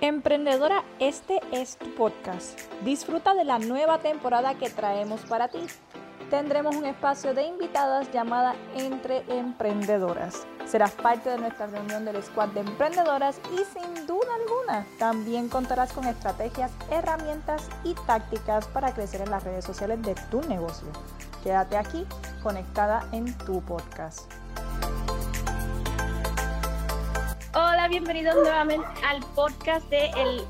Emprendedora, este es tu podcast. Disfruta de la nueva temporada que traemos para ti. Tendremos un espacio de invitadas llamada Entre Emprendedoras. Serás parte de nuestra reunión del squad de emprendedoras y sin duda alguna también contarás con estrategias, herramientas y tácticas para crecer en las redes sociales de tu negocio. Quédate aquí conectada en tu podcast. Hola, bienvenidos nuevamente al podcast de El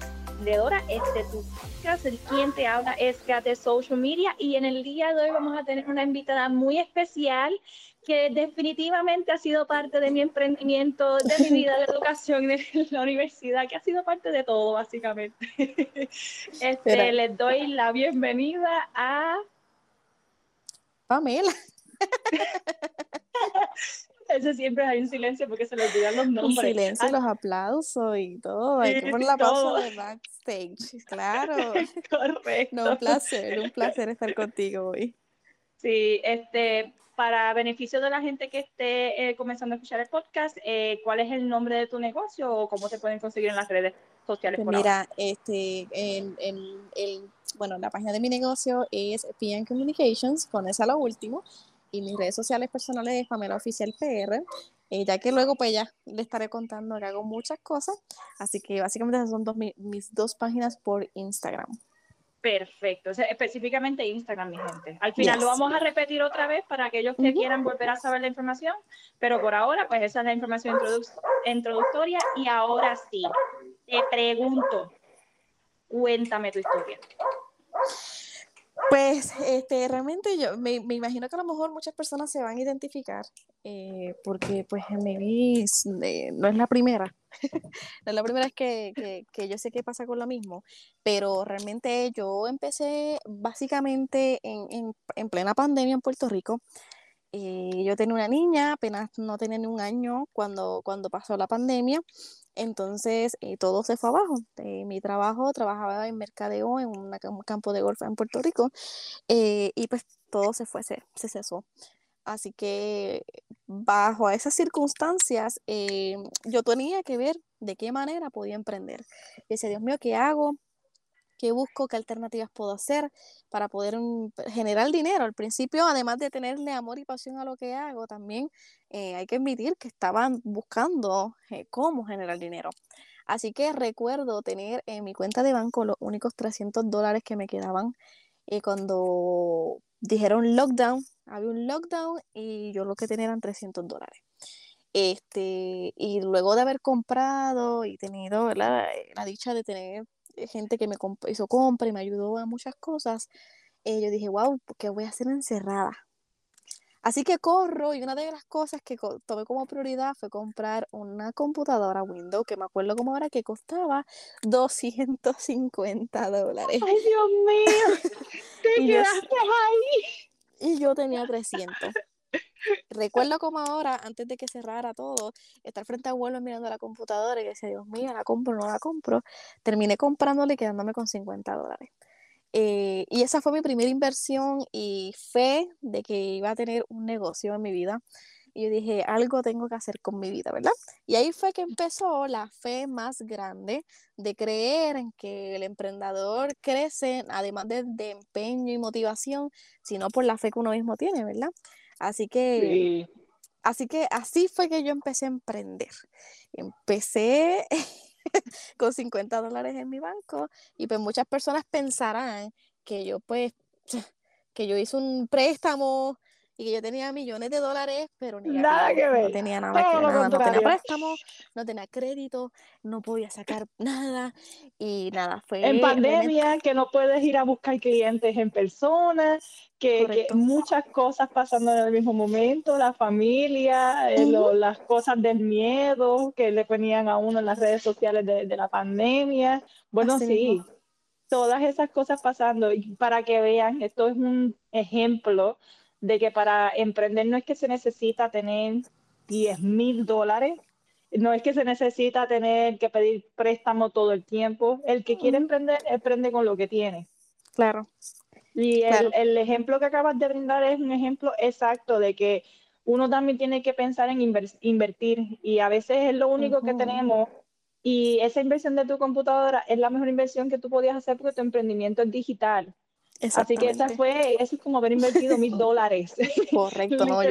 Leora. Este tu podcast, el quien te habla es de Social Media y en el día de hoy vamos a tener una invitada muy especial que definitivamente ha sido parte de mi emprendimiento, de mi vida de educación en la universidad, que ha sido parte de todo básicamente. Este, les doy la bienvenida a Pamela. Eso siempre hay un silencio porque se le olvidan los nombres. Un silencio, los aplausos y todo. Hay que poner la pausa de backstage, claro. Correcto. No, un placer, un placer estar contigo hoy. Sí, este, para beneficio de la gente que esté eh, comenzando a escuchar el podcast, eh, ¿cuál es el nombre de tu negocio o cómo te pueden conseguir en las redes sociales? Pues mira, este, en, el, bueno, la página de mi negocio es PN Communications, con esa lo último y mis redes sociales personales es Pamela Oficial PR, eh, ya que luego pues ya le estaré contando que hago muchas cosas, así que básicamente esas son dos, mis dos páginas por Instagram. Perfecto, específicamente Instagram, mi gente. Al final lo vamos a repetir otra vez para aquellos que quieran volver a saber la información, pero por ahora, pues esa es la información introductoria. Y ahora sí, te pregunto, cuéntame tu historia. Pues este, realmente yo me, imagino que a lo mejor muchas personas se van a identificar eh, porque pues en vida eh, no es la primera, no es la primera vez que, yo sé qué pasa con lo mismo, pero realmente yo empecé básicamente en, en, plena pandemia en Puerto Rico. Eh, yo tenía una niña, apenas no tenía ni un año cuando, cuando pasó la pandemia entonces eh, todo se fue abajo. Eh, mi trabajo, trabajaba en mercadeo en un campo de golf en Puerto Rico eh, y pues todo se fue, se, cesó. Así que bajo esas circunstancias yo tenía que ver de qué manera podía emprender. Dice, Dios mío, ¿qué hago? Qué busco, qué alternativas puedo hacer para poder mm, generar dinero. Al principio, además de tenerle amor y pasión a lo que hago, también eh, hay que admitir que estaban buscando eh, cómo generar dinero. Así que recuerdo tener en mi cuenta de banco los únicos 300 dólares que me quedaban eh, cuando dijeron lockdown. Había un lockdown y yo lo que tenía eran 300 dólares. Este, y luego de haber comprado y tenido la dicha de tener gente que me hizo compra y me ayudó a muchas cosas, eh, yo dije, wow, ¿qué voy a hacer encerrada? Así que corro y una de las cosas que tomé como prioridad fue comprar una computadora Windows, que me acuerdo como ahora que costaba 250 dólares. ¡Ay, Dios mío! ¡Te quedaste ahí! Y yo tenía 300. Recuerdo como ahora, antes de que cerrara todo, estar frente a abuelo mirando la computadora y decía, Dios mío, la compro, no la compro. Terminé comprándole y quedándome con 50 dólares. Eh, y esa fue mi primera inversión y fe de que iba a tener un negocio en mi vida. Y yo dije, algo tengo que hacer con mi vida, ¿verdad? Y ahí fue que empezó la fe más grande de creer en que el emprendedor crece, además de, de empeño y motivación, sino por la fe que uno mismo tiene, ¿verdad? Así que, así que así fue que yo empecé a emprender. Empecé con 50 dólares en mi banco y pues muchas personas pensarán que yo pues, que yo hice un préstamo y que yo tenía millones de dólares, pero nada que ver. no tenía nada que ver, no tenía préstamo, no tenía crédito, no podía sacar nada y nada, fue... En pandemia, que no puedes ir a buscar clientes en persona, que, muchas cosas pasando en el mismo momento, la familia, eh, las cosas del miedo que le ponían a uno en las redes sociales de, la pandemia. Bueno, sí, todas esas cosas pasando y para que vean, esto es un ejemplo de que para emprender no es que se necesita tener 10 mil dólares, no es que se necesita tener que pedir préstamo todo el tiempo. El que quiere emprender, emprende con lo que tiene. Claro. Y el, ejemplo que acabas de brindar es un ejemplo exacto de que uno también tiene que pensar en invertir y a veces es lo único que tenemos y esa inversión de tu computadora es la mejor inversión que tú podías hacer porque tu emprendimiento es digital. Así que esa fue, eso es como haber invertido mil dólares. Correcto, no, yo,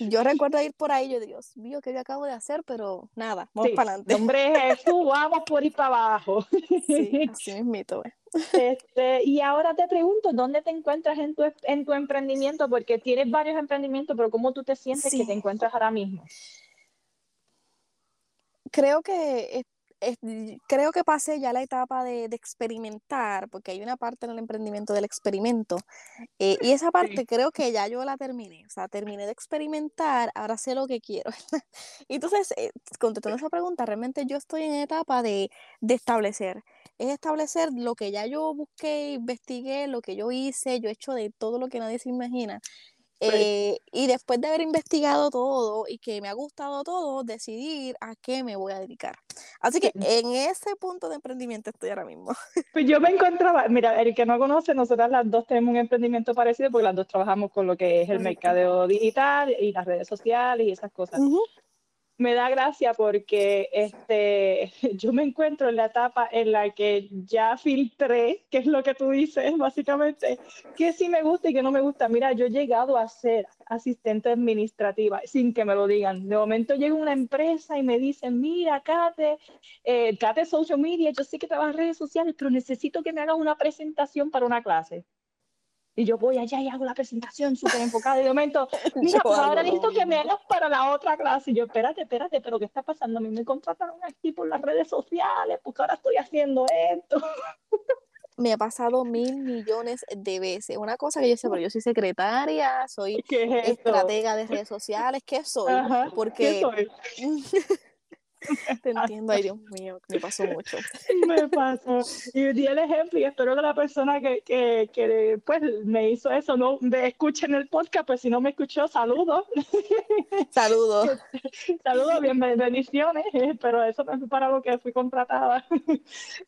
yo recuerdo ir por ahí, yo Dios mío, ¿qué yo acabo de hacer? Pero nada, vamos para adelante. Hombre Jesús, vamos por ir para abajo. Sí, así es mito. Este, y ahora te pregunto, ¿dónde te encuentras en tu, en tu emprendimiento? Porque tienes varios emprendimientos, pero ¿cómo tú te sientes que te encuentras ahora mismo? Creo que creo que pasé ya la etapa de, experimentar, porque hay una parte en el emprendimiento del experimento, eh, y esa parte creo que ya yo la terminé, o sea, terminé de experimentar, ahora sé lo que quiero. Entonces, eh, contestando esa pregunta, realmente yo estoy en etapa de, de establecer, es establecer lo que ya yo busqué, investigué, lo que yo hice, yo he hecho de todo lo que nadie se imagina. Eh, y después de haber investigado todo y que me ha gustado todo, decidir a qué me voy a dedicar. Así que en ese punto de emprendimiento estoy ahora mismo. Pues yo me encontraba, mira, el que no conoce, nosotras las dos tenemos un emprendimiento parecido porque las dos trabajamos con lo que es el mercadeo digital y las redes sociales y esas cosas me da gracia porque este, yo me encuentro en la etapa en la que ya filtré, que es lo que tú dices, básicamente, que sí me gusta y que no me gusta. Mira, yo he llegado a ser asistente administrativa sin que me lo digan. De momento llega una empresa y me dicen, mira, Kate, eh, Kate Social Media, yo sé que trabajas en redes sociales, pero necesito que me hagas una presentación para una clase. Y yo voy allá y hago la presentación súper enfocada. Y de momento, mira, pues ahora necesito que me hagas para la otra clase. Y yo, espérate, espérate, pero ¿qué está pasando? A mí me contrataron aquí por las redes sociales, porque ahora estoy haciendo esto. Me ha pasado mil millones de veces. Una cosa que yo sé, pero yo soy secretaria, soy estratega de redes sociales. ¿Qué soy? porque... ¿Qué soy? Te entiendo, ay Dios mío, me pasó mucho. Me pasó. Y di el ejemplo y espero que la persona que, que, que pues, me hizo eso no me escuche en el podcast, pues si no me escuchó, saludos. Saludos. saludos, bien, bendiciones, pero eso no es para lo que fui contratada.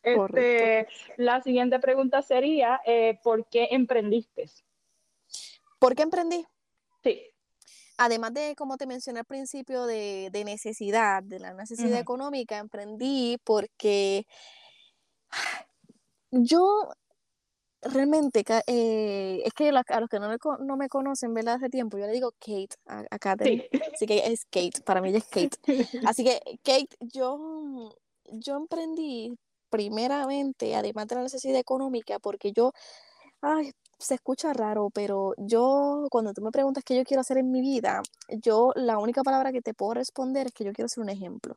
Este, la siguiente pregunta sería, eh, ¿por qué emprendiste? ¿Por qué emprendí? Sí además de, como te mencioné al principio, de, necesidad, de la necesidad económica, emprendí porque yo realmente, eh, es que a los que no me, no me conocen, ¿verdad? Hace tiempo, yo le digo Kate a, Kate, así que es Kate, para mí ella es Kate. Así que, Kate, yo, yo emprendí primeramente, además de la necesidad económica, porque yo, ay, se escucha raro, pero yo, cuando tú me preguntas qué yo quiero hacer en mi vida, yo la única palabra que te puedo responder es que yo quiero ser un ejemplo.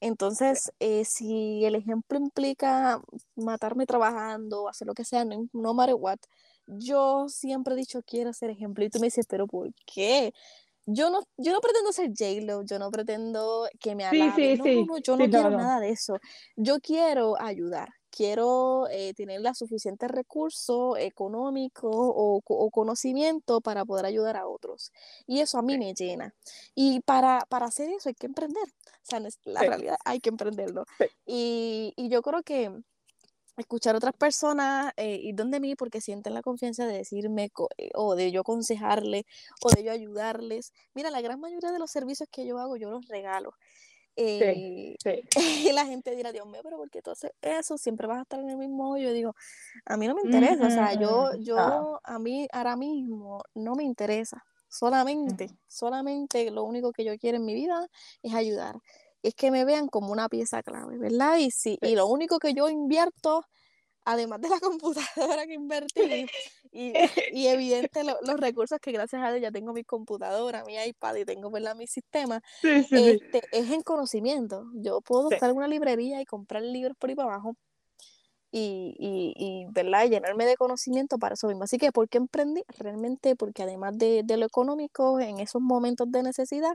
Entonces, eh, si el ejemplo implica matarme trabajando, hacer lo que sea, no, no matter what, yo siempre he dicho quiero ser ejemplo. Y tú me dices, pero ¿por qué? Yo no, yo no pretendo ser J-Lo, yo no pretendo que me alabe. Sí, sí, no, no, yo no quiero nada de eso. Yo quiero ayudar quiero eh, tener la suficiente recurso económico o, conocimiento para poder ayudar a otros. Y eso a mí me llena. Y para, hacer eso hay que emprender. O sea, la realidad hay que emprenderlo. Y, yo creo que escuchar a otras personas eh, y donde mí porque sienten la confianza de decirme eh, o de yo aconsejarles o de yo ayudarles. Mira, la gran mayoría de los servicios que yo hago yo los regalo. Eh, y la gente dirá, Dios mío, pero ¿por qué tú haces eso? Siempre vas a estar en el mismo Yo digo, a mí no me interesa, o sea, yo, yo, a mí ahora mismo no me interesa. Solamente, solamente lo único que yo quiero en mi vida es ayudar. Es que me vean como una pieza clave, ¿verdad? Y, sí, y lo único que yo invierto además de la computadora que invertí y, y evidente los recursos que gracias a Dios ya tengo mi computadora, mi iPad y tengo ¿verdad? mi sistema, este, es en conocimiento. Yo puedo estar en una librería y comprar libros por ahí para abajo y, y, y ¿verdad? llenarme de conocimiento para eso mismo. Así que, ¿por qué emprendí? Realmente porque además de, de lo económico, en esos momentos de necesidad,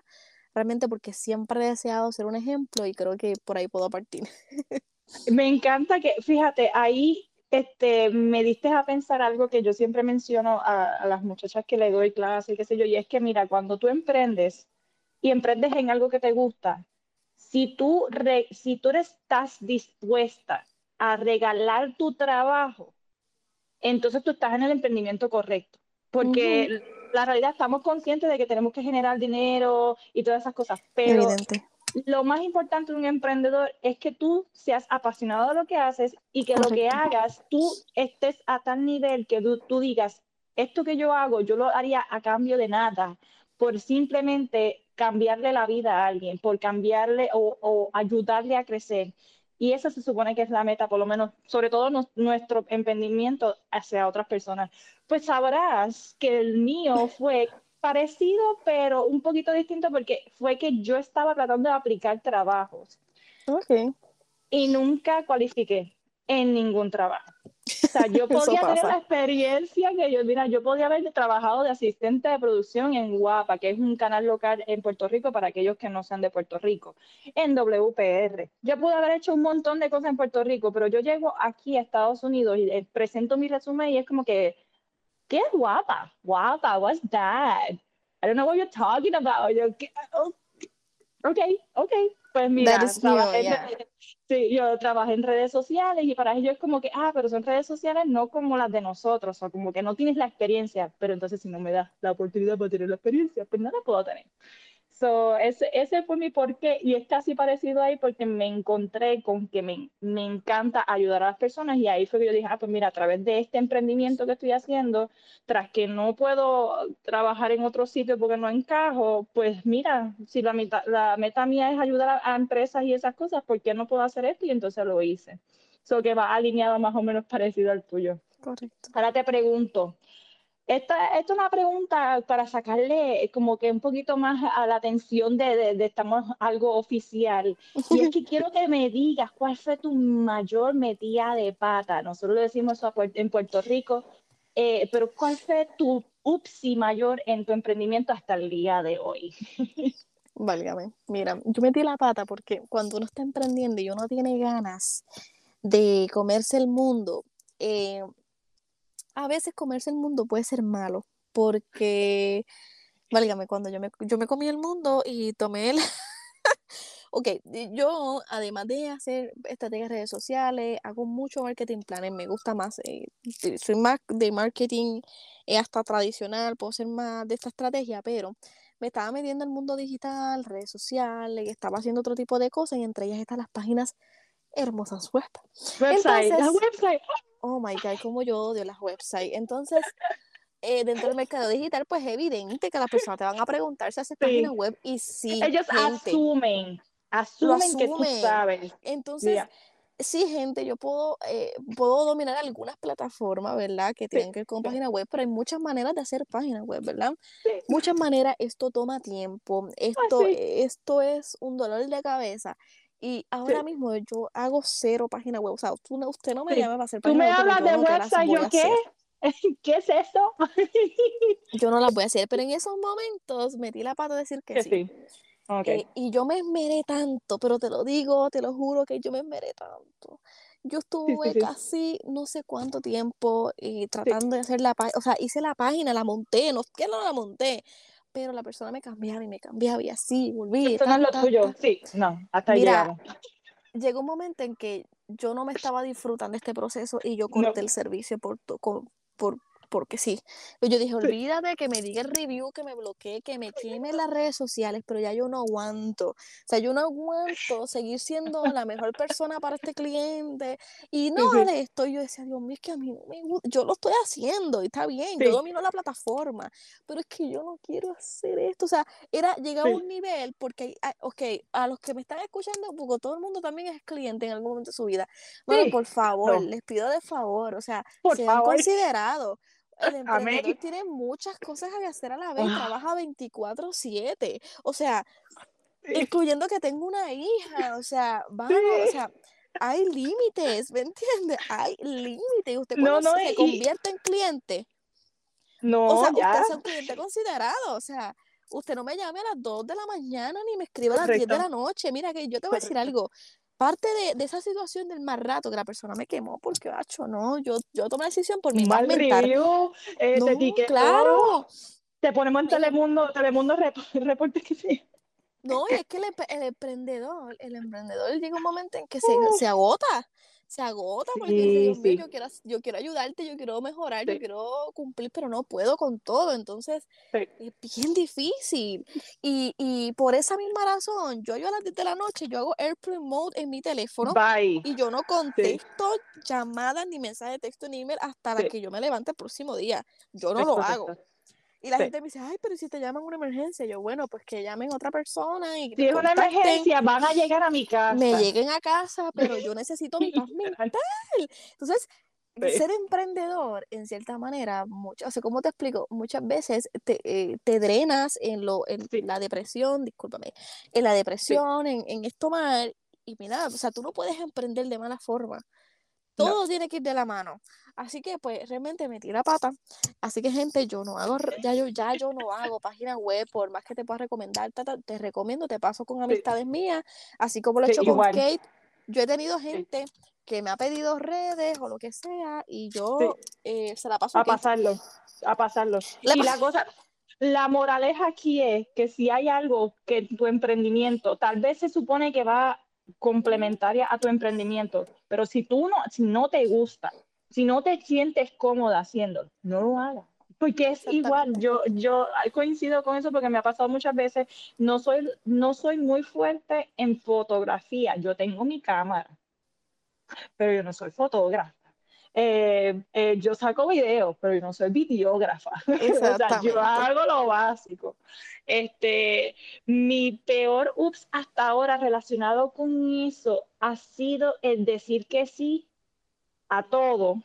realmente porque siempre he deseado ser un ejemplo y creo que por ahí puedo partir. Me encanta que, fíjate, ahí este, me diste a pensar algo que yo siempre menciono a, las muchachas que le doy clase, qué sé yo, y es que mira, cuando tú emprendes y emprendes en algo que te gusta, si tú, si tú estás dispuesta a regalar tu trabajo, entonces tú estás en el emprendimiento correcto, porque la realidad estamos conscientes de que tenemos que generar dinero y todas esas cosas, pero lo más importante de un emprendedor es que tú seas apasionado de lo que haces y que lo que hagas, tú estés a tal nivel que tú, digas, esto que yo hago, yo lo haría a cambio de nada, por simplemente cambiarle la vida a alguien, por cambiarle o, ayudarle a crecer. Y esa se supone que es la meta, por lo menos, sobre todo nuestro emprendimiento hacia otras personas. Pues sabrás que el mío fue parecido, pero un poquito distinto porque fue que yo estaba tratando de aplicar trabajos. Ok. Y nunca cualifiqué en ningún trabajo. O sea, yo podía tener la experiencia que yo, mira, yo podía haber trabajado de asistente de producción en Guapa, que es un canal local en Puerto Rico para aquellos que no sean de Puerto Rico, en WPR. Yo pude haber hecho un montón de cosas en Puerto Rico, pero yo llego aquí a Estados Unidos y eh, presento mi resumen y es como que ¿qué es guapa? Guapa, what's that? I don't know what you're talking about. Yo, oh, ok, ok. Pues mira, trabajé sí, yo trabajé en redes sociales y para ellos es como que, ah, pero son redes sociales no como las de nosotros, o como que no tienes la experiencia, pero entonces si no me das la oportunidad para tener la experiencia, pues no la puedo tener. So, ese, ese fue mi porqué y es casi parecido ahí porque me encontré con que me, me encanta ayudar a las personas y ahí fue que yo dije, ah, pues mira, a través de este emprendimiento que estoy haciendo, tras que no puedo trabajar en otro sitio porque no encajo, pues mira, si la meta, la meta mía es ayudar a, empresas y esas cosas, ¿por qué no puedo hacer esto? Y entonces lo hice. So que va alineado más o menos parecido al tuyo. Correcto. Ahora te pregunto, esta, esta, es una pregunta para sacarle como que un poquito más a la atención de, de, estamos algo oficial. Y es que quiero que me digas cuál fue tu mayor metida de pata. Nosotros lo decimos en Puerto Rico, eh, pero cuál fue tu upsi mayor en tu emprendimiento hasta el día de hoy. Válgame. Mira, yo metí la pata porque cuando uno está emprendiendo y uno tiene ganas de comerse el mundo, eh, a veces comerse el mundo puede ser malo, porque, válgame, cuando yo me, yo me comí el mundo y tomé el... ok, yo además de hacer estrategias de redes sociales, hago mucho marketing planes, me gusta más, eh, soy más de marketing eh, hasta tradicional, puedo ser más de esta estrategia, pero me estaba metiendo en el mundo digital, redes sociales, estaba haciendo otro tipo de cosas y entre ellas están las páginas hermosas web. Website, la website oh my God, como yo odio las websites. Entonces, eh, dentro del mercado digital, pues es evidente que las personas te van a preguntar si haces página web y si Ellos asumen, asumen, que tú sabes. Entonces, sí, gente, yo puedo, eh, puedo dominar algunas plataformas, ¿verdad? Que tienen que ver con página web, pero hay muchas maneras de hacer página web, ¿verdad? Muchas maneras, esto toma tiempo, ah, esto, esto es un dolor de cabeza. Y ahora mismo yo hago cero página web. O sea, usted no me llama para hacer página web. Tú me hablas de website, ¿yo qué? ¿Qué es eso? yo no la voy a hacer, pero en esos momentos metí la pata a decir que, sí. Eh, y yo me esmeré tanto, pero te lo digo, te lo juro que yo me esmeré tanto. Yo estuve casi no sé cuánto tiempo eh, tratando de hacer la página, o sea, hice la página, la monté, no, que no la monté, pero la persona me cambiaba y me cambiaba y así, volví. Esto no es lo tuyo, sí, no, hasta ahí llegamos. Llegó un momento en que yo no me estaba disfrutando este proceso y yo corté el servicio por, por, porque sí. Yo dije, olvídate que me diga el review, que me bloquee, que me queme las redes sociales, pero ya yo no aguanto. O sea, yo no aguanto seguir siendo la mejor persona para este cliente y no haré esto. yo decía, Dios mío, es que a mí no me gusta. Yo lo estoy haciendo y está bien, yo domino la plataforma, pero es que yo no quiero hacer esto. O sea, era llegar a un nivel porque, ah, ok, a los que me están escuchando, porque todo el mundo también es cliente en algún momento de su vida. Bueno, por favor, les pido de favor, o sea, por sean considerados. El emprendedor tiene muchas cosas que hacer a la vez, ah. trabaja 24/7, o sea, incluyendo que tengo una hija, o sea, vamos, o sea, hay límites, ¿me entiendes? Hay límites, usted cuando no, se convierte en cliente, no, o sea, usted es un cliente considerado, o sea, usted no me llame a las 2 de la mañana ni me escribe a las 10 de la noche, mira que yo te voy a decir algo, parte de, esa situación del más rato que la persona me quemó porque, hacho, no, yo, yo tomé la decisión por mi mal review, eh, no, te claro. Te ponemos en Telemundo, Telemundo reporte que sí. No, y es que el, emprendedor, el emprendedor llega un momento en que se, se agota, se agota porque Dios mío, yo quiero, yo quiero ayudarte, yo quiero mejorar, yo quiero cumplir, pero no puedo con todo, entonces es bien difícil. Y, y, por esa misma razón, yo, yo a las 10 de la noche, yo hago airplane mode en mi teléfono y yo no contesto llamadas ni mensajes de texto ni email hasta la que yo me levante el próximo día. Yo no lo hago. Y la gente me dice, ay, pero si te llaman una emergencia, yo, bueno, pues que llamen a otra persona y Si es una emergencia, van a llegar a mi casa. Me lleguen a casa, pero yo necesito mi paz mental. Entonces, ser emprendedor, en cierta manera, mucho, o sea, ¿cómo te explico? Muchas veces te, eh, te drenas en, lo, en la depresión, discúlpame, en la depresión, en, en esto mal, y mira, o sea, tú no puedes emprender de mala forma. Todo tiene que ir de la mano. Así que pues realmente metí la pata. Así que gente, yo no hago, ya yo, ya yo no hago páginas web, por más que te pueda recomendar, te recomiendo, te paso con amistades mías, así como lo he hecho con Kate. Yo he tenido gente que me ha pedido redes o lo que sea y yo eh, se la paso a, pasarlo, a pasarlo. y la cosa, la moraleja aquí es que si hay algo que tu emprendimiento tal vez se supone que va complementaria a tu emprendimiento. Pero si tú no, si no te gusta, si no te sientes cómoda haciendo, no lo hagas. Porque es igual, yo, yo coincido con eso porque me ha pasado muchas veces, no soy, no soy muy fuerte en fotografía, yo tengo mi cámara, pero yo no soy fotógrafa. Eh, eh, yo saco videos, pero yo no soy videógrafa. o sea, yo hago lo básico. Este, mi peor ups hasta ahora relacionado con eso ha sido el decir que sí a todo.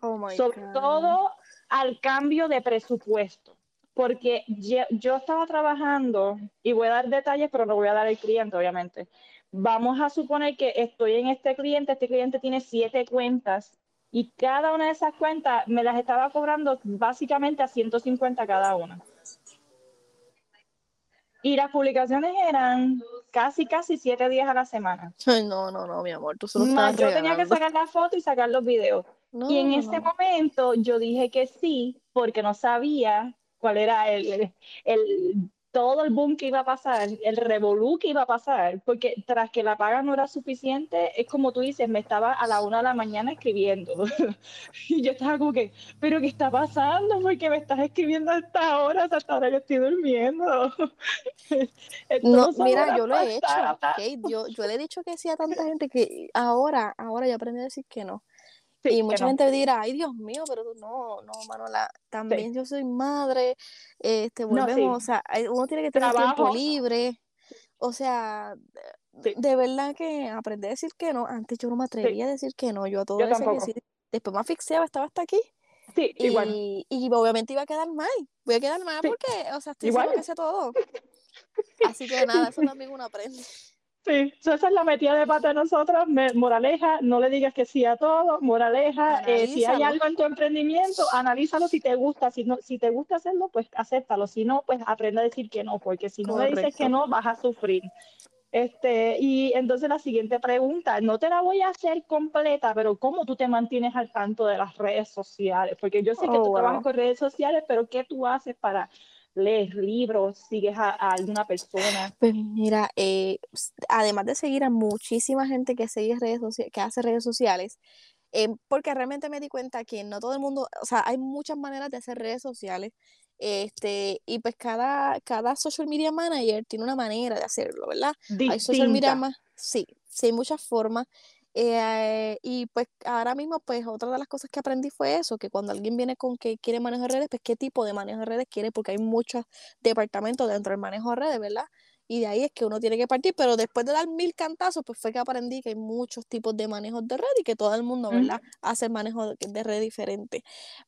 Oh sobre todo al cambio de presupuesto. Porque yo, yo, estaba trabajando, y voy a dar detalles, pero no voy a dar el cliente, obviamente. Vamos a suponer que estoy en este cliente, este cliente tiene siete cuentas y cada una de esas cuentas me las estaba cobrando básicamente a 150 cada una. Y las publicaciones eran casi, casi siete días a la semana. Ay, no, no, no, mi amor, tú solo Yo tenía que sacar la foto y sacar los videos. y en ese momento yo dije que sí, porque no sabía cuál era el, el todo el boom que iba a pasar, el revolú que iba a pasar, porque tras que la paga no era suficiente, es como tú dices, me estaba a la una de la mañana escribiendo. y yo estaba como que, ¿pero qué está pasando? porque me estás escribiendo a esta hora? Hasta ahora yo estoy durmiendo. no, mira, yo lo he hecho. Yo, yo le he dicho que sí a tanta gente que ahora, ahora ya aprendí a decir que no y mucha gente dirá, ay Dios mío, pero no, no, Manola, también yo soy madre, este, volvemos, o sea, uno tiene que tener tiempo libre, o sea, de verdad que aprendí a decir que no, antes yo no me atrevía a decir que no, yo a todo eso decir, después me asfixiaba, estaba hasta aquí, sí, y, igual. y obviamente iba a quedar mal, voy a quedar mal porque, o sea, estoy igual. que sé todo, así que nada, eso también uno aprende. Sí, esa es la metida de pata de nosotros. moraleja, no le digas que sí a todo. Moraleja, eh, si hay algo en tu emprendimiento, analízalo si te gusta. Si, no, si te gusta hacerlo, pues acéptalo. Si no, pues aprende a decir que no, porque si no le dices que no, vas a sufrir. Este, y entonces la siguiente pregunta, no te la voy a hacer completa, pero ¿cómo tú te mantienes al tanto de las redes sociales? Porque yo sé que tú oh, trabajas con redes sociales, pero ¿qué tú haces para lees libros, sigues a, alguna persona? Pues mira, eh, además de seguir a muchísima gente que sigue redes que hace redes sociales, eh, porque realmente me di cuenta que no todo el mundo, o sea, hay muchas maneras de hacer redes sociales, este, y pues cada, cada social media manager tiene una manera de hacerlo, ¿verdad? Hay social media más, sí, sí, hay muchas formas. Eh, y pues ahora mismo, pues otra de las cosas que aprendí fue eso, que cuando alguien viene con que quiere manejo de redes, pues qué tipo de manejo de redes quiere, porque hay muchos departamentos dentro del manejo de redes, ¿verdad? Y de ahí es que uno tiene que partir, pero después de dar mil cantazos, pues fue que aprendí que hay muchos tipos de manejos de red y que todo el mundo, ¿verdad? Hace manejo de, de red diferente.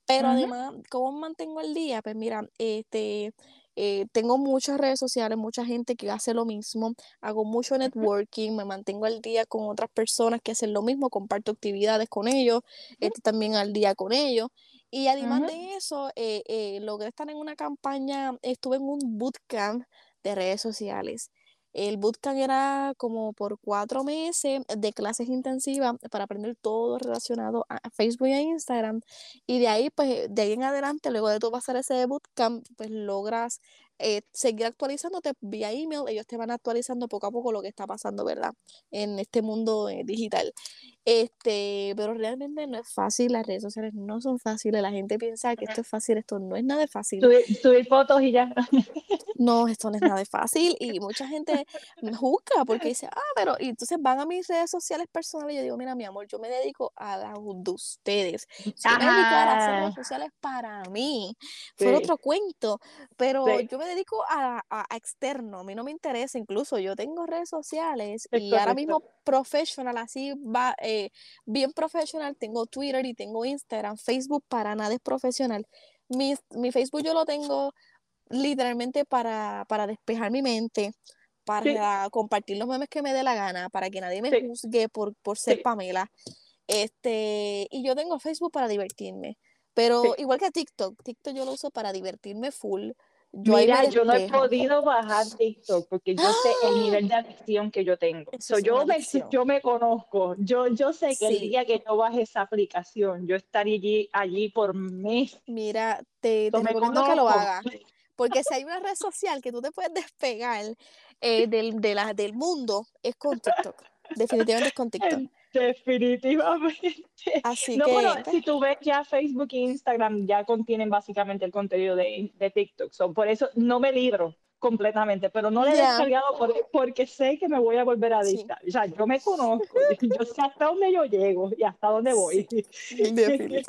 Pero además, ¿cómo mantengo el día? Pues mira, este eh, tengo muchas redes sociales, mucha gente que hace lo mismo, hago mucho networking, me mantengo al día con otras personas que hacen lo mismo, comparto actividades con ellos, este, también al día con ellos. Y además de eso, eh, eh, logré estar en una campaña, estuve en un bootcamp de redes sociales. El bootcamp era como por cuatro meses de clases intensivas para aprender todo relacionado a Facebook e Instagram. Y de ahí, pues, de ahí en adelante, luego de tú pasar ese bootcamp, pues logras eh, seguir actualizándote vía email. Ellos te van actualizando poco a poco lo que está pasando, ¿verdad? En este mundo eh, digital. Este, pero realmente no es fácil, las redes sociales no son fáciles, la gente piensa que esto es fácil, esto no es nada fácil. Subir, fotos y ya. No, esto no es nada fácil y mucha gente me juzga porque dice, ah, pero, y entonces van a mis redes sociales personales y yo digo, mira, mi amor, yo me dedico a las de ustedes. Yo me dedico a las redes sociales para mí, fue otro cuento, pero yo me dedico a, a, externo, a mí no me interesa, incluso yo tengo redes sociales y ahora mismo profesional, así va, eh, bien profesional, tengo Twitter y tengo Instagram, Facebook para nada es profesional. Mi, mi Facebook yo lo tengo literalmente para, para despejar mi mente, para compartir los memes que me dé la gana, para que nadie me juzgue por, por ser Pamela. Este, y yo tengo Facebook para divertirme. Pero igual que TikTok, TikTok yo lo uso para divertirme full. Yo Mira, yo no he podido bajar TikTok porque yo sé el nivel de adicción que yo tengo. yo, me, yo me conozco. Yo, yo sé que el día que yo baje esa aplicación, yo estaría allí, allí por meses. Mira, te, te recomiendo que lo hagas. Porque si hay una red social que tú te puedes despegar eh, del, de la, del mundo, es con TikTok. Definitivamente es con TikTok. Definitivamente. Así no, Bueno, si tú ves ya Facebook e Instagram ya contienen básicamente el contenido de, de TikTok. por eso no me libro completamente, pero no le he descargado porque sé que me voy a volver adicta. O sea, yo me conozco, yo sé hasta dónde yo llego y hasta dónde voy.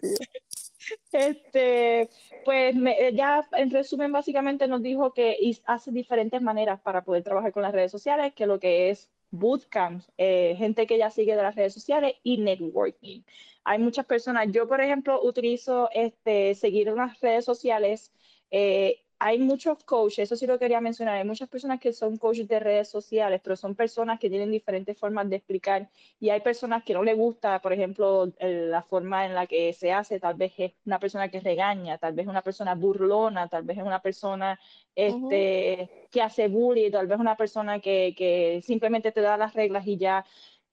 Este, pues ya en resumen básicamente nos dijo que hace diferentes maneras para poder trabajar con las redes sociales, que lo que es bootcamps, eh, gente que ya sigue de las redes sociales y networking. Hay muchas personas, yo por ejemplo utilizo este, seguir unas redes sociales eh, hay muchos coaches, eso sí lo quería mencionar, hay muchas personas que son coaches de redes sociales, pero son personas que tienen diferentes formas de explicar y hay personas que no les gusta, por ejemplo, la forma en la que se hace, tal vez es una persona que regaña, tal vez es una persona burlona, tal vez es una persona este, que hace bullying, tal vez una persona que, que simplemente te da las reglas y ya.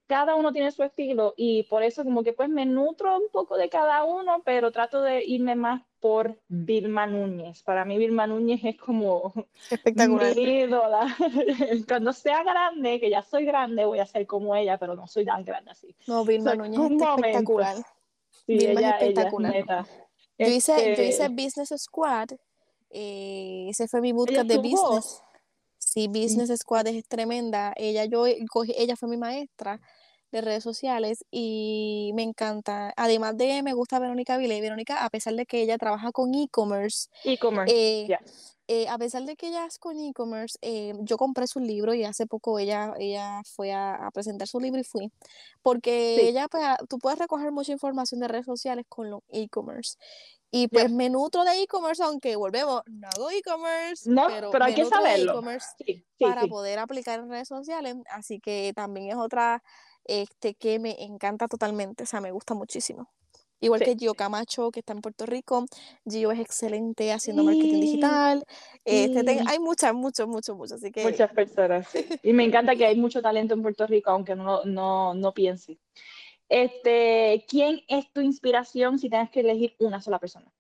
Cada uno tiene su estilo y por eso como que pues me nutro un poco de cada uno, pero trato de irme más por Vilma Núñez. Para mí Vilma Núñez es como espectacular. Mi ídola. Cuando sea grande, que ya soy grande, voy a ser como ella, pero no soy tan grande así. No, Vilma Núñez es espectacular. Sí, Vilma ella, es espectacular. yo, hice, yo hice este Business Squad, eh, ese fue mi bootcamp de business. Sí, Business Squad es tremenda. Ella, yo, ella fue mi maestra de redes sociales y me encanta. Además de me gusta Verónica Vile. Verónica, a pesar de que ella trabaja con e-commerce, e-commerce, eh, eh, a pesar de que ella es con e-commerce, eh, yo compré su libro y hace poco ella, ella fue a, presentar su libro y fui, porque ella, pues, tú puedes recoger mucha información de redes sociales con los e-commerce. Y pues me nutro de e-commerce, aunque volvemos, no hago e-commerce, no, pero, hay que saberlo. para poder aplicar en redes sociales, así que también es otra este, que me encanta totalmente, o sea, me gusta muchísimo. Igual que Gio Camacho, que está en Puerto Rico. Gio es excelente haciendo marketing digital. Este, hay muchas, muchos, muchos, muchos. Así que... Muchas personas. Y me encanta que hay mucho talento en Puerto Rico, aunque no, no, no piense. Este, ¿Quién es tu inspiración si tienes que elegir una sola persona?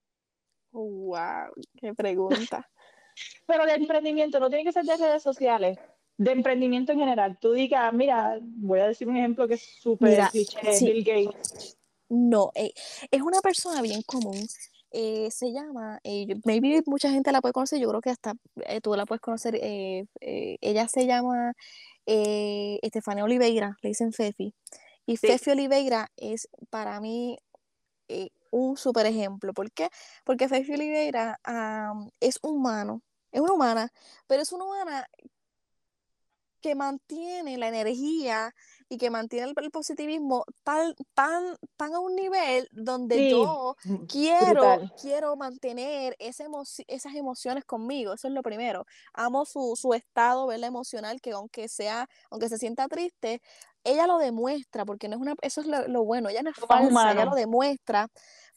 ¡Wow! ¡Qué pregunta! Pero de emprendimiento, no tiene que ser de redes sociales de emprendimiento en general, tú digas, mira, voy a decir un ejemplo que es súper cliché, Bill Gates. No, eh, es una persona bien común. Eh, se llama, eh, maybe mucha gente la puede conocer, yo creo que hasta tú la puedes conocer. ella se llama Estefania Oliveira, le dicen Fefi. Y Fefi Oliveira es para mí un súper ejemplo. ¿Por qué? Porque Fefi Oliveira es humano, es una humana, pero es una humana que mantiene la energía y que mantiene el, positivismo tan, tan, tan a un nivel donde yo mm, quiero, quiero mantener esa esas emociones conmigo. Eso es lo primero. Amo su, su estado, verla emocional, que aunque sea, aunque se sienta triste, ella lo demuestra, porque no es una, eso es lo, bueno, ella no es falsa, ella lo demuestra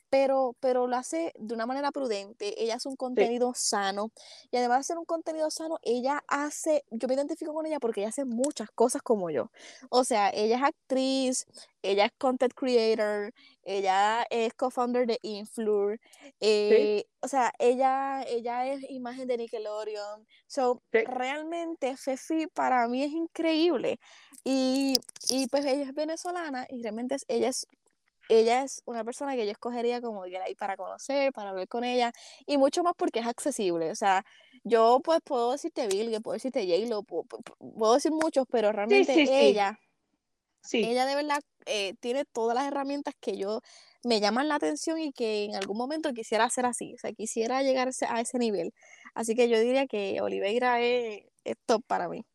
pero, pero lo hace de una manera prudente, ella hace un contenido sano y además de hacer un contenido sano, ella hace, yo me identifico con ella porque ella hace muchas cosas como yo. O sea, ella es actriz, ella es content creator, ella es co-founder de Influr, eh, o sea, ella, ella es imagen de Nickelodeon. So, realmente Fefi para mí es increíble. Y, y pues ella es venezolana y realmente ella es ella es una persona que yo escogería como que ahí para conocer, para hablar con ella, y mucho más porque es accesible. O sea, yo pues puedo decirte Bill, que puedo decirte J-Lo, puedo, decir muchos, pero realmente ella, sí. ella de verdad eh, tiene todas las herramientas que yo me llaman la atención y que en algún momento quisiera hacer así, o sea, quisiera llegar a ese nivel. Así que yo diría que Oliveira es top para mí.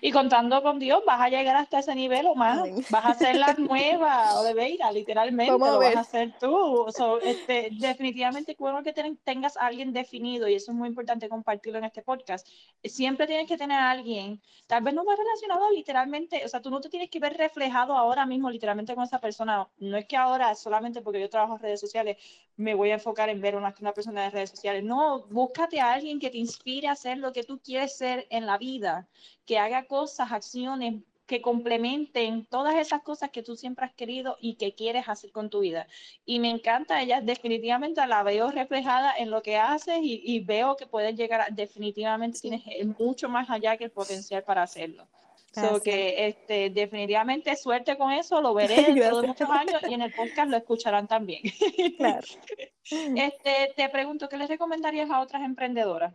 Y contando con Dios, vas a llegar hasta ese nivel o más. Vas a ser la nueva Oliveira, literalmente, lo vas a hacer tú. este, definitivamente, bueno que tengas a alguien definido, y eso es muy importante compartirlo en este podcast. Siempre tienes que tener a alguien, tal vez no más relacionado literalmente, o sea, tú no te tienes que ver reflejado ahora mismo literalmente con esa persona. No es que ahora, solamente porque yo trabajo en redes sociales, me voy a enfocar en ver una, una persona de redes sociales. No, búscate a alguien que te inspire a hacer lo que tú quieres ser en la vida que haga cosas, acciones que complementen todas esas cosas que tú siempre has querido y que quieres hacer con tu vida. Y me encanta, ella definitivamente la veo reflejada en lo que haces y, veo que puedes llegar, a, definitivamente tienes mucho más allá que el potencial para hacerlo. So que este, definitivamente suerte con eso, lo veré dentro de muchos años y en el podcast lo escucharán también. Claro. este, te pregunto, ¿qué les recomendarías a otras emprendedoras?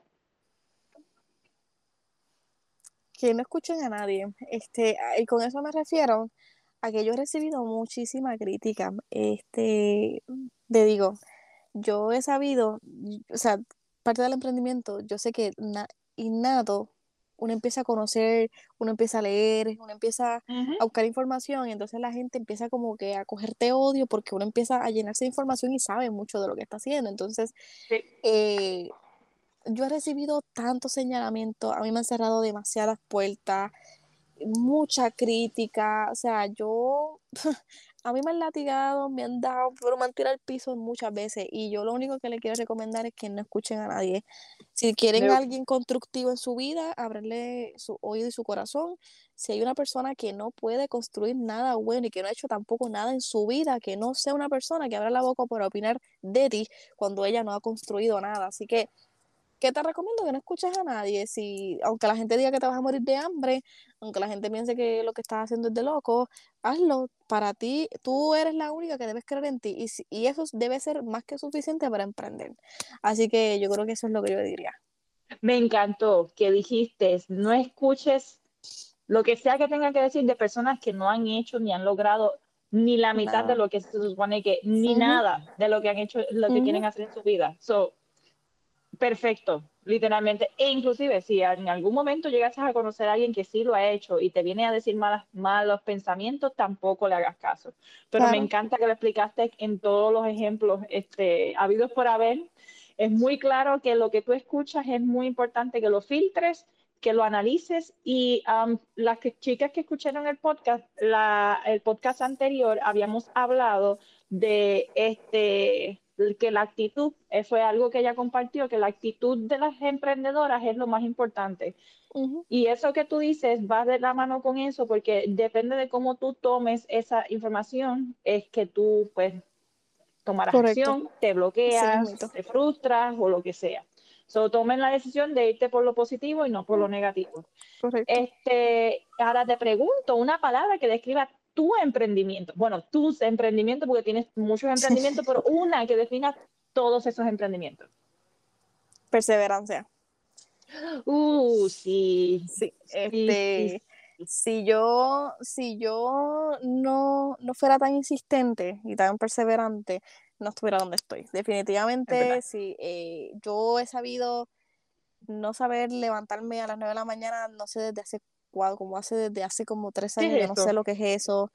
Que no escuchen a nadie. Este, y con eso me refiero a que yo he recibido muchísima crítica. Este, te digo, yo he sabido, o sea, parte del emprendimiento, yo sé que innato uno empieza a conocer, uno empieza a leer, uno empieza a buscar información y entonces la gente empieza como que a cogerte odio porque uno empieza a llenarse de información y sabe mucho de lo que está haciendo. Entonces, eh, yo he recibido tanto señalamiento, a mí me han cerrado demasiadas puertas, mucha crítica, o sea, yo, a mí me han latigado, me han dado, pero me han tirado al piso muchas veces y yo lo único que le quiero recomendar es que no escuchen a nadie. Si quieren a alguien constructivo en su vida, ábrenle su oído y su corazón. Si hay una persona que no puede construir nada bueno y que no ha hecho tampoco nada en su vida, que no sea una persona que abra la boca para opinar de ti cuando ella no ha construido nada. Así que ¿qué te recomiendo? Que no escuches a nadie. Si, aunque la gente diga que te vas a morir de hambre, aunque la gente piense que lo que estás haciendo es de loco, hazlo. Para ti, tú eres la única que debes creer en ti. Y, y eso debe ser más que suficiente para emprender. Así que yo creo que eso es lo que yo diría. Me encantó que dijiste, no escuches lo que sea que tenga que decir de personas que no han hecho ni han logrado ni la mitad de lo que se supone que, ni nada de lo que han hecho, lo que quieren hacer en su vida. So, perfecto, literalmente. E inclusive si en algún momento llegas a conocer a alguien que sí lo ha hecho y te viene a decir malas, malos pensamientos, tampoco le hagas caso. Pero me encanta que lo explicaste en todos los ejemplos este, habidos por haber. Es muy claro que lo que tú escuchas es muy importante que lo filtres, que lo analices y las chicas que escucharon el podcast, la, el podcast anterior, habíamos hablado de este que la actitud eh, fue algo que ella compartió, que la actitud de las emprendedoras es lo más importante. Y eso que tú dices va de la mano con eso, porque depende de cómo tú tomes esa información, es que tú pues tomarás acción, te bloqueas, te frustras o lo que sea. So, tomen la decisión de irte por lo positivo y no por lo negativo. Correcto. Este, ahora te pregunto una palabra que describa tu emprendimiento, bueno, tus emprendimientos, porque tienes muchos emprendimientos, pero una que defina todos esos emprendimientos. Perseverancia. Uh, sí. Sí, este, si yo, si yo no, no fuera tan insistente y tan perseverante, no estuviera donde estoy. Definitivamente, si eh, yo he sabido no saber levantarme a las 9 de la mañana, no sé desde hace como hace desde hace como tres años, yo no sé lo que es eso.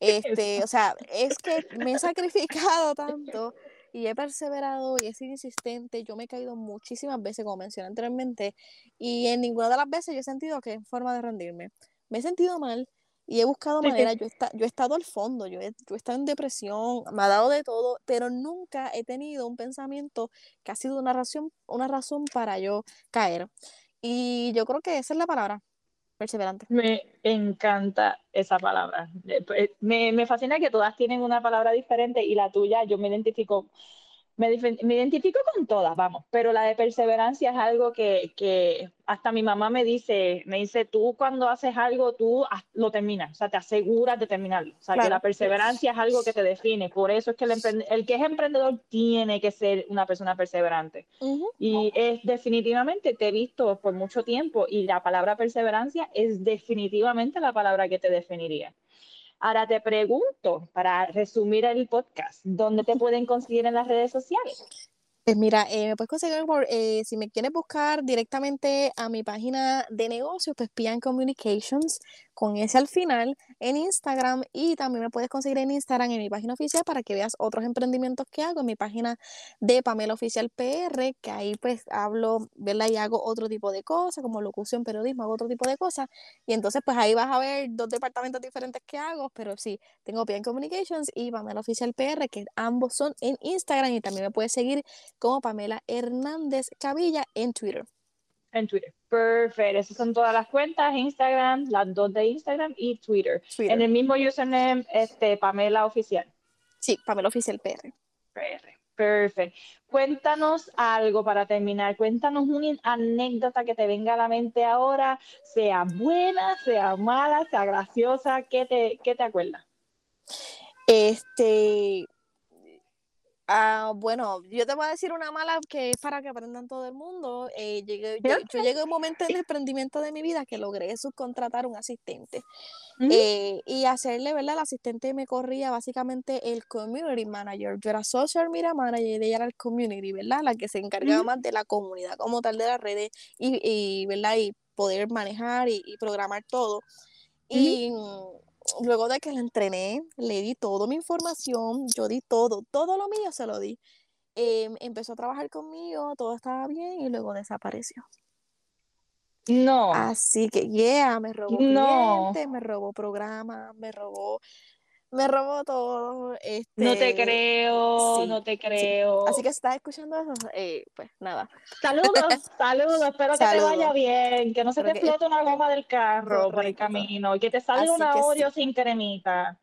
Este, o sea, es que me he sacrificado tanto y he perseverado y he sido insistente. Yo me he caído muchísimas veces, como mencioné anteriormente, y en ninguna de las veces yo he sentido que es forma de rendirme. Me he sentido mal, y he buscado manera, yo, yo he estado al fondo, yo he, yo he estado en depresión, me ha dado de todo, pero nunca he tenido un pensamiento que ha sido una razón, una razón para yo caer. Y yo creo que esa es la palabra, perseverante. Me encanta esa palabra. Pues, me, me fascina que todas tienen una palabra diferente y la tuya, yo me identifico me, identifico con todas, vamos, pero la de perseverancia es algo que, que, hasta mi mamá me dice, me dice, tú cuando haces algo, tú lo terminas, o sea, te aseguras de terminarlo. O sea, que la perseverancia es algo que te define. Por eso es que el, el que es emprendedor tiene que ser una persona perseverante. Y es definitivamente, te he visto por mucho tiempo y la palabra perseverancia es definitivamente la palabra que te definiría. Ahora te pregunto, para resumir el podcast, ¿dónde te pueden conseguir en las redes sociales? Pues mira, eh, me puedes conseguir por, eh, si me quieres buscar directamente a mi página de negocios, pues Pian Communications, con ese al final, en Instagram y también me puedes conseguir en Instagram en mi página oficial para que veas otros emprendimientos que hago en mi página de Pamela Oficial PR, que ahí pues hablo, ¿verdad? Y hago otro tipo de cosas, como locución, periodismo, hago otro tipo de cosas. Y entonces pues ahí vas a ver dos departamentos diferentes que hago, pero sí, tengo Pian Communications y Pamela Oficial PR, que ambos son en Instagram y también me puedes seguir como Pamela Hernández Chavilla en Twitter. En Twitter. Perfecto. Esas son todas las cuentas, Instagram, las dos de Instagram y Twitter. En el mismo username, este, Pamela Oficial. Sí, Pamela Oficial PR. PR. Perfecto. Cuéntanos algo para terminar. Cuéntanos una anécdota que te venga a la mente ahora, sea buena, sea mala, sea graciosa. ¿Qué te, qué te acuerdas? Este, Ah, bueno, yo te voy a decir una mala que es para que aprendan todo el mundo. Eh, llegué, yo, llegué a un momento en el emprendimiento de mi vida que logré subcontratar un asistente eh, y hacerle, ¿verdad? El asistente me corría básicamente el community manager. Yo era social media manager y ella era el community, ¿verdad? La que se encargaba más de la comunidad como tal de las redes y, y ¿verdad? Y poder manejar y, programar todo. Y luego de que la entrené, le di toda mi información, yo di todo, todo lo mío se lo di. Em, empezó a trabajar conmigo, todo estaba bien y luego desapareció. No. Así que, yeah, me robó no. clientes, me robó programas, me robó me robó todo. no te este, creo, no te creo. Así que si estás escuchando eso, eh, pues nada. Saludos, saludos, espero que te vaya bien, que no se te explote una goma del carro por el camino y que te salga una Oreo sin cremita.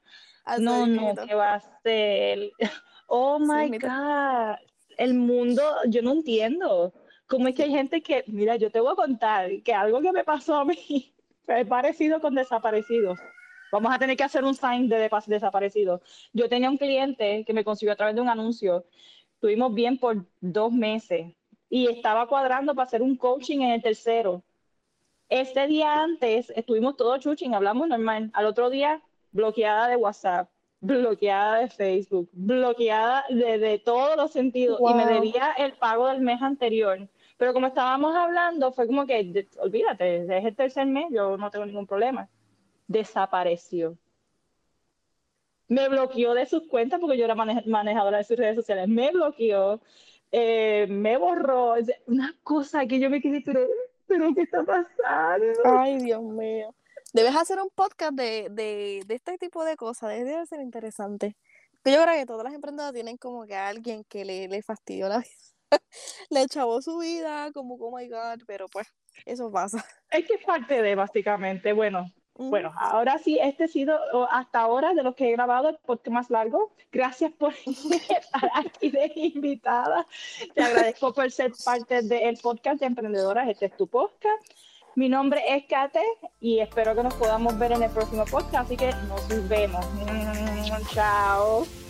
no, no, ¿qué va a ser? Oh my God, el mundo, yo no entiendo. ¿Cómo es que hay gente que, mira, yo te voy a contar que algo que me pasó a mí es parecido con desaparecidos. Vamos a tener que hacer un sign de desaparecido. Yo tenía un cliente que me consiguió a través de un anuncio. Estuvimos bien por dos meses y estaba cuadrando para hacer un coaching en el tercero. Este día antes estuvimos todos chuching, hablamos normal. Al otro día, bloqueada de WhatsApp, bloqueada de Facebook, bloqueada de, todos los sentidos y me debía el pago del mes anterior. Pero como estábamos hablando, fue como que, olvídate, es el tercer mes, yo no tengo ningún problema desapareció. Me bloqueó de sus cuentas porque yo era manejadora de sus redes sociales. Me bloqueó, eh, me borró. Una cosa que yo me quedé, pero, pero ¿qué está pasando? Ay, Dios mío. Debes hacer un podcast de, de, de este tipo de cosas. Debe ser interesante. Yo creo que todas las emprendedoras tienen como que a alguien que le, le fastidió la vida. le chavó su vida, como, oh my god, pero pues, eso pasa. Es que es parte de, básicamente, bueno, bueno, ahora sí, este ha sido hasta ahora de los que he grabado el podcast más largo. Gracias por estar aquí de invitada. Te agradezco por ser parte del podcast de Emprendedoras. Este es tu podcast. Mi nombre es Kate y espero que nos podamos ver en el próximo podcast. Así que nos vemos. Chao.